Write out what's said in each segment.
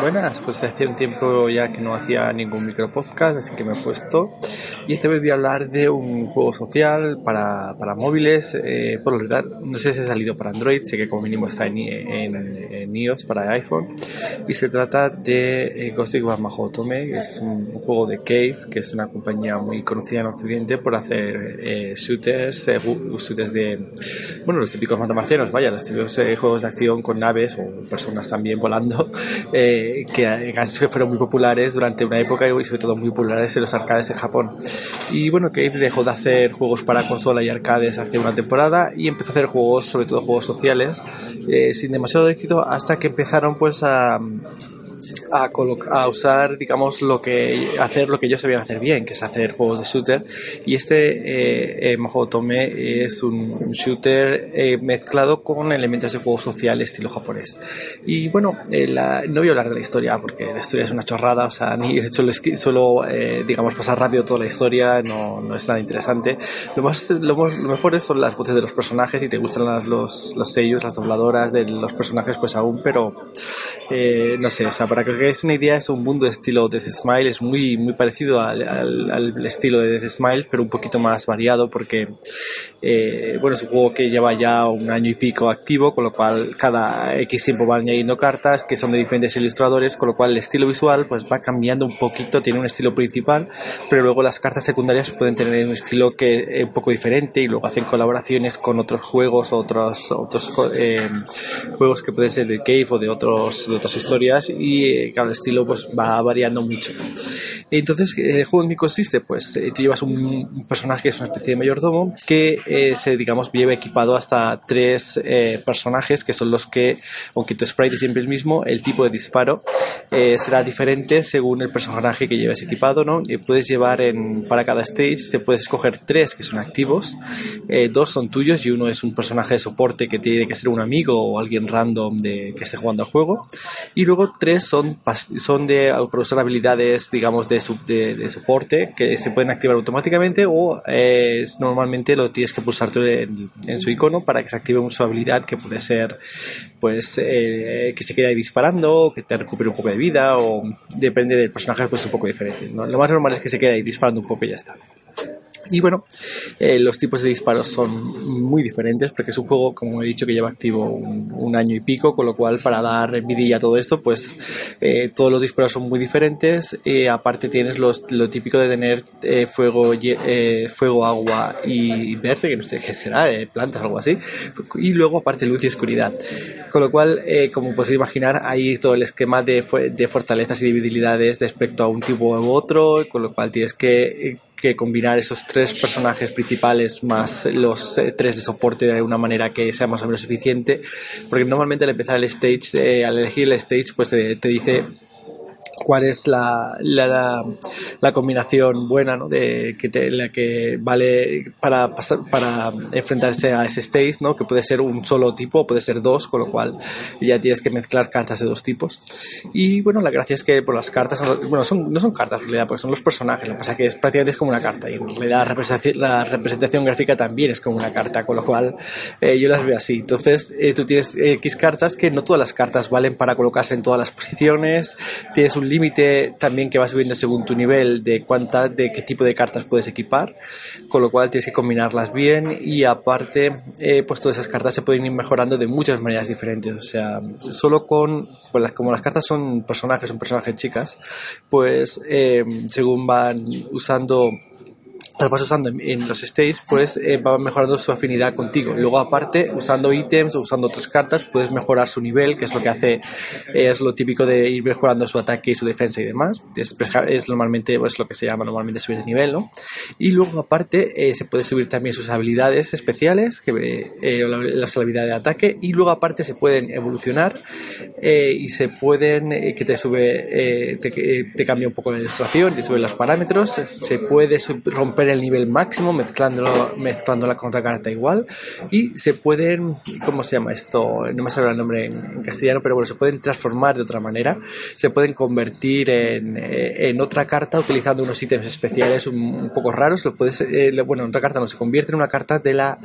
Buenas, pues hace un tiempo ya que no hacía ningún micro podcast, así que me he puesto. Y este vez voy a hablar de un juego social para, para móviles. Eh, por lo verdad, no sé si ha salido para Android, sé que como mínimo está en, en, iOS para iPhone. Y se trata de eh, Ghost Mahotome, que es un, juego de Cave, que es una compañía muy conocida en Occidente por hacer eh, shooters, eh, shooters de, bueno, los típicos matamarcianos, vaya, los típicos juegos de acción con naves o personas también volando. Eh, que fueron muy populares durante una época y sobre todo muy populares en los arcades en Japón. Y bueno, Cave dejó de hacer juegos para consola y arcades hace una temporada y empezó a hacer juegos, sobre todo juegos sociales, eh, sin demasiado éxito hasta que empezaron pues a a, a, usar, digamos, lo que hacer lo que ellos sabían hacer bien, que es hacer juegos de shooter. Y este eh, eh es un, shooter eh, mezclado con elementos de juego social estilo japonés. Y bueno, eh, no voy a hablar de la historia porque la historia es una chorrada, o sea, ni solo, solo digamos, pasar rápido toda la historia, no, no es nada interesante. Lo, más, lo, mejor son las voces de los personajes, y te gustan las, los, los sellos, las dobladoras de los personajes, pues aún, pero no sé, o sea, para que que es una idea, es un mundo estilo Death Smile, es muy, muy parecido al, al, estilo de Death Smile, pero un poquito más variado porque, eh, bueno, es un juego que lleva ya un año y pico activo, con lo cual cada X tiempo van añadiendo cartas que son de diferentes ilustradores, con lo cual el estilo visual pues va cambiando un poquito, tiene un estilo principal, pero luego las cartas secundarias pueden tener un estilo que es un poco diferente y luego hacen colaboraciones con otros juegos, otros, otros eh, juegos que pueden ser de Cave o de, otros, de otras historias y que el estilo pues va variando mucho. Entonces, ¿el juego en qué consiste? Pues eh, tú llevas un, personaje que es una especie de mayordomo que eh, se, digamos, lleva equipado hasta tres eh, personajes que son los que, aunque tu sprite es siempre el mismo, el tipo de disparo será diferente según el personaje que lleves equipado, ¿no? Y puedes llevar en, para cada stage, te puedes escoger tres que son activos, dos son tuyos y uno es un personaje de soporte que tiene que ser un amigo o alguien random de, que esté jugando al juego, y luego tres son son de producir habilidades, digamos, de, de, soporte que se pueden activar automáticamente o eh, normalmente lo tienes que pulsar tú en, su icono para que se active su habilidad que puede ser, pues, eh, que se quede ahí disparando, que te recupere un poco de vida o depende del personaje, pues un poco diferente. Lo más normal es que se quede ahí disparando un poco y ya está. Y bueno, eh, los tipos de disparos son muy diferentes porque es un juego, como he dicho, que lleva activo un, año y pico, con lo cual para dar vidilla a todo esto, pues eh, todos los disparos son muy diferentes. Eh, aparte tienes los, lo típico de tener fuego, fuego, agua y verde, que no sé qué será, plantas o algo así. Y luego aparte luz y oscuridad. Con lo cual, como podéis imaginar, hay todo el esquema de, de fortalezas y debilidades respecto a un tipo u otro, con lo cual tienes que que combinar esos tres personajes principales más los eh, tres de soporte de una manera que sea más o menos eficiente. Porque normalmente al empezar el stage, eh, al elegir el stage, pues te, te dice cuál es la, la, la combinación buena ¿no? de que te, la que vale para pasar, para enfrentarse a ese stage ¿no? que puede ser un solo tipo puede ser dos con lo cual ya tienes que mezclar cartas de dos tipos y bueno la gracia es que por las cartas bueno son, no son cartas en realidad porque son los personajes lo que pasa es que es prácticamente es como una carta y en realidad la representación, la representación gráfica también es como una carta con lo cual eh, yo las veo así entonces eh, tú tienes X cartas que no todas las cartas valen para colocarse en todas las posiciones tienes un límite también que va subiendo según tu nivel de cuánta, de qué tipo de cartas puedes equipar, con lo cual tienes que combinarlas bien y aparte, eh, pues todas esas cartas se pueden ir mejorando de muchas maneras diferentes. O sea, solo con, pues como las cartas son personajes, son personajes chicas, pues eh, según van usando las vas usando en, los states, pues eh, va mejorando su afinidad contigo. Luego, aparte, usando ítems o usando otras cartas, puedes mejorar su nivel, que es lo que hace, eh, es lo típico de ir mejorando su ataque y su defensa y demás. Es, es normalmente, pues lo que se llama normalmente subir de nivel, ¿no? Y luego, aparte, eh, se puede subir también sus habilidades especiales, que las habilidades de ataque, y luego, aparte, se pueden evolucionar y se pueden, que te sube, te, te, cambia un poco la ilustración, te sube los parámetros, se puede romper el nivel máximo mezclándolo, mezclándola con otra carta igual y se pueden, ¿cómo se llama esto? No me sale el nombre en, castellano, pero bueno, se pueden transformar de otra manera, se pueden convertir en, eh, en otra carta utilizando unos ítems especiales un, poco raros, lo puedes, eh, bueno, otra carta no, se convierte en una carta de la,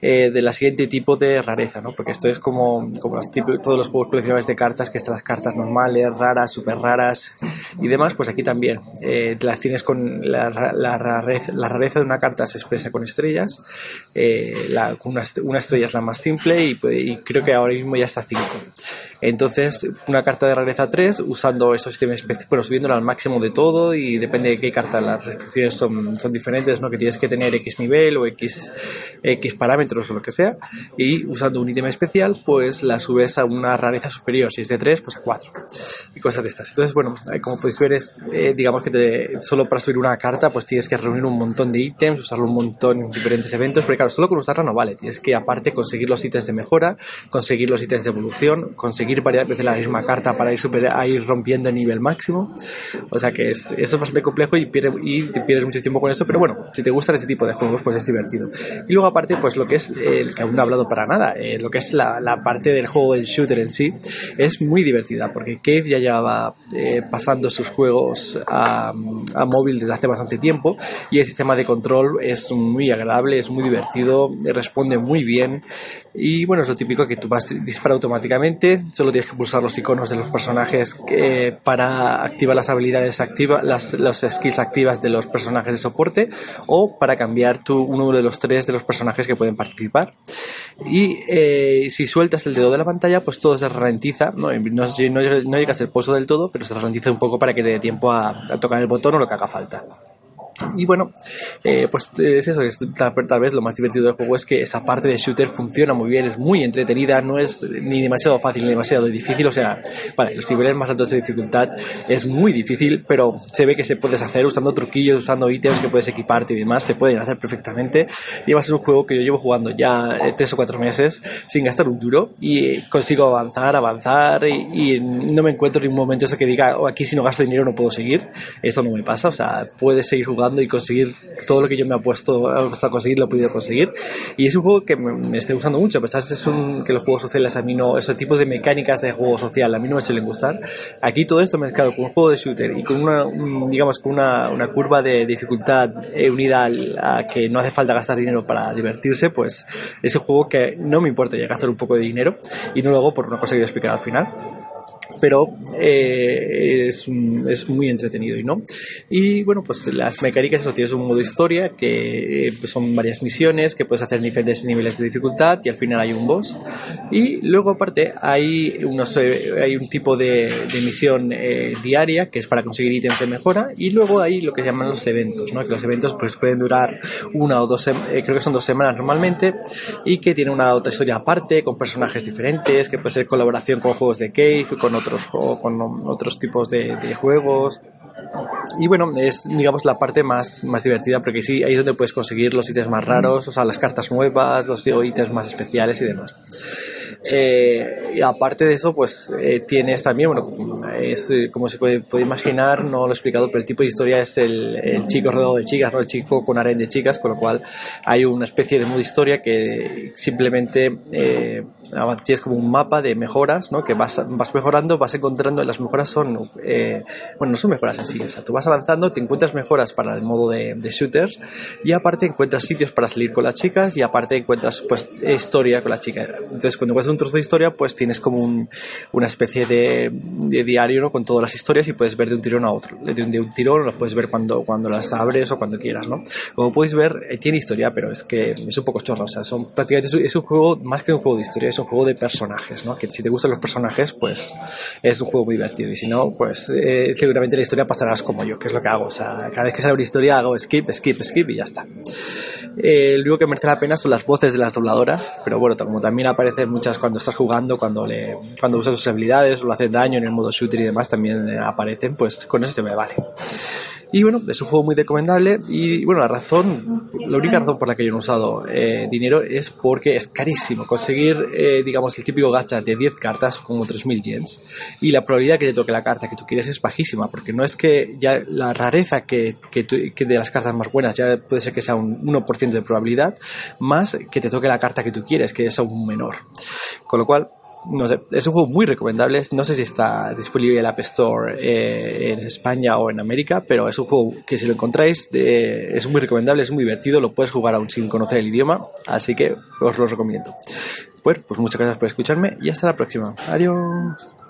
eh, de la siguiente tipo de rareza, ¿no? Porque esto es como, como todos los juegos coleccionables de cartas, que estas cartas normales, raras, súper raras y demás, pues aquí también las tienes con la, la, rareza, la rareza de una carta se expresa con estrellas, la, una, una, estrella es la más simple y, y creo que ahora mismo ya está 5. Entonces, una carta de rareza 3 usando esos sistemas bueno, subiéndola al máximo de todo y depende de qué carta, las restricciones son, son diferentes, ¿no? Que tienes que tener X nivel o X, X parámetros o lo que sea y usando un ítem especial, pues la subes a una rareza superior, si es de 3, pues a 4 y cosas de estas. Entonces, bueno, eh, como podéis ver es, eh, digamos que te, solo para subir una carta, pues tienes que reunir un montón de ítems, usarlo un montón en diferentes eventos, pero claro, solo con usarla no vale, tienes que aparte conseguir los ítems de mejora, conseguir los ítems de evolución, conseguir varias veces la misma carta para ir, super, ir rompiendo el nivel máximo. O sea que es, eso es bastante complejo y, pierde, y te pierdes mucho tiempo con eso, pero bueno, si te gustan ese tipo de juegos, pues es divertido. Y luego aparte, pues lo que es, el que aún no he hablado para nada, eh, lo que es la, parte del juego del shooter en sí, es muy divertida, porque Cave ya llevaba eh, pasando sus juegos a, a móvil desde hace bastante tiempo y el sistema de control es muy agradable, es muy divertido, responde muy bien y bueno, es lo típico que tú vas dispara automáticamente, solo tienes que pulsar los iconos de los personajes eh, para activar las habilidades activas, las los skills activas de los personajes de soporte o para cambiar tu, uno de los tres de los personajes que pueden participar. Y eh, si sueltas el dedo de la pantalla, pues todo se ralentiza, no, no, no, llega a ser pozo del todo, pero se ralentiza un poco para que te dé tiempo a tocar el botón o lo que haga falta. Y bueno, eh, pues es eso, es, tal, vez lo más divertido del juego es que esa parte de shooter funciona muy bien, es muy entretenida, no es ni demasiado fácil ni demasiado difícil, o sea, vale, los niveles más altos de dificultad es muy difícil, pero se ve que se puedes hacer usando truquillos, usando ítems que puedes equiparte y demás, se pueden hacer perfectamente. Y va a ser un juego que yo llevo jugando ya eh, tres o cuatro meses sin gastar un duro y consigo avanzar, avanzar y, no me encuentro en un momento ese que diga, oh, aquí si no gasto dinero no puedo seguir, eso no me pasa, o sea, puedes seguir jugando y conseguir todo lo que yo me he puesto a conseguir, lo he podido conseguir. Y es un juego que me, me gustando mucho, a pesar de un, que los juegos sociales a mí no, ese tipo de mecánicas de juego social a mí no me suelen gustar. Aquí todo esto mezclado con un juego de shooter y con una, digamos, con una, una curva de dificultad eh, unida a que no hace falta gastar dinero para divertirse, pues es un juego que no me importa ya gastar un poco de dinero y no lo hago por una cosa que voy a explicar al final pero eh, es, es, muy entretenido y no. Y bueno, pues las mecánicas, eso tienes un modo historia que eh, pues son varias misiones que puedes hacer en diferentes niveles de dificultad y al final hay un boss. Y luego aparte hay, unos, eh, hay un tipo de, de misión diaria que es para conseguir ítems de mejora y luego hay lo que llaman los eventos, ¿no? que los eventos pues pueden durar una o dos, creo que son dos semanas normalmente y que tienen una otra historia aparte con personajes diferentes, que puede ser colaboración con juegos de Cave, con otros, con otros tipos de, juegos. Y bueno, es digamos la parte más, más divertida porque sí, ahí es donde puedes conseguir los ítems más raros, o sea, las cartas nuevas, los ítems más especiales y demás. Eh, y aparte de eso, pues eh, tienes también, bueno, es, eh, como se puede, imaginar, no lo he explicado, pero el tipo de historia es el, chico rodeado de chicas, ¿no? El chico con harén de chicas, con lo cual hay una especie de modo historia que simplemente eh, tienes como un mapa de mejoras, ¿no? Que vas, vas mejorando, vas encontrando, las mejoras son, eh, bueno, no son mejoras así, o sea, tú vas avanzando, te encuentras mejoras para el modo de, shooters y aparte encuentras sitios para salir con las chicas y aparte encuentras, pues, historia con la chica. Entonces, cuando encuentras un trozo de historia, pues tienes como un, una especie de, de diario ¿no? con todas las historias y puedes ver de un tirón a otro. De un, de un tirón las puedes ver cuando, cuando las abres o cuando quieras, ¿no? Como podéis ver, eh, tiene historia, pero es que es un poco chorro. O sea, son prácticamente es un juego más que un juego de historia, es un juego de personajes, ¿no? Que si te gustan los personajes, pues es un juego muy divertido. Y si no, pues eh, seguramente la historia pasarás como yo, que es lo que hago. O sea, cada vez que sale una historia hago skip, skip, skip y ya está. Eh, lo único que merece la pena son las voces de las dobladoras, pero bueno, como también aparecen muchas cuando estás jugando, cuando le, cuando usas sus habilidades o lo hacen daño en el modo shooter y demás, también aparecen, pues con eso te me vale. Y bueno, es un juego muy recomendable y bueno, la razón, la única razón por la que yo no he usado eh, dinero es porque es carísimo conseguir, eh, digamos, el típico gacha de 10 cartas como 3.000 yens y la probabilidad que te toque la carta que tú quieres es bajísima porque no es que ya la rareza que, que, de las cartas más buenas ya puede ser que sea un 1% de probabilidad más que te toque la carta que tú quieres que es aún menor. Con lo cual, no sé, es un juego muy recomendable. No sé si está disponible en el App Store eh, en España o en América, pero es un juego que si lo encontráis es muy recomendable, es muy divertido, lo puedes jugar aún sin conocer el idioma, así que os lo recomiendo. Bueno, pues muchas gracias por escucharme y hasta la próxima. Adiós.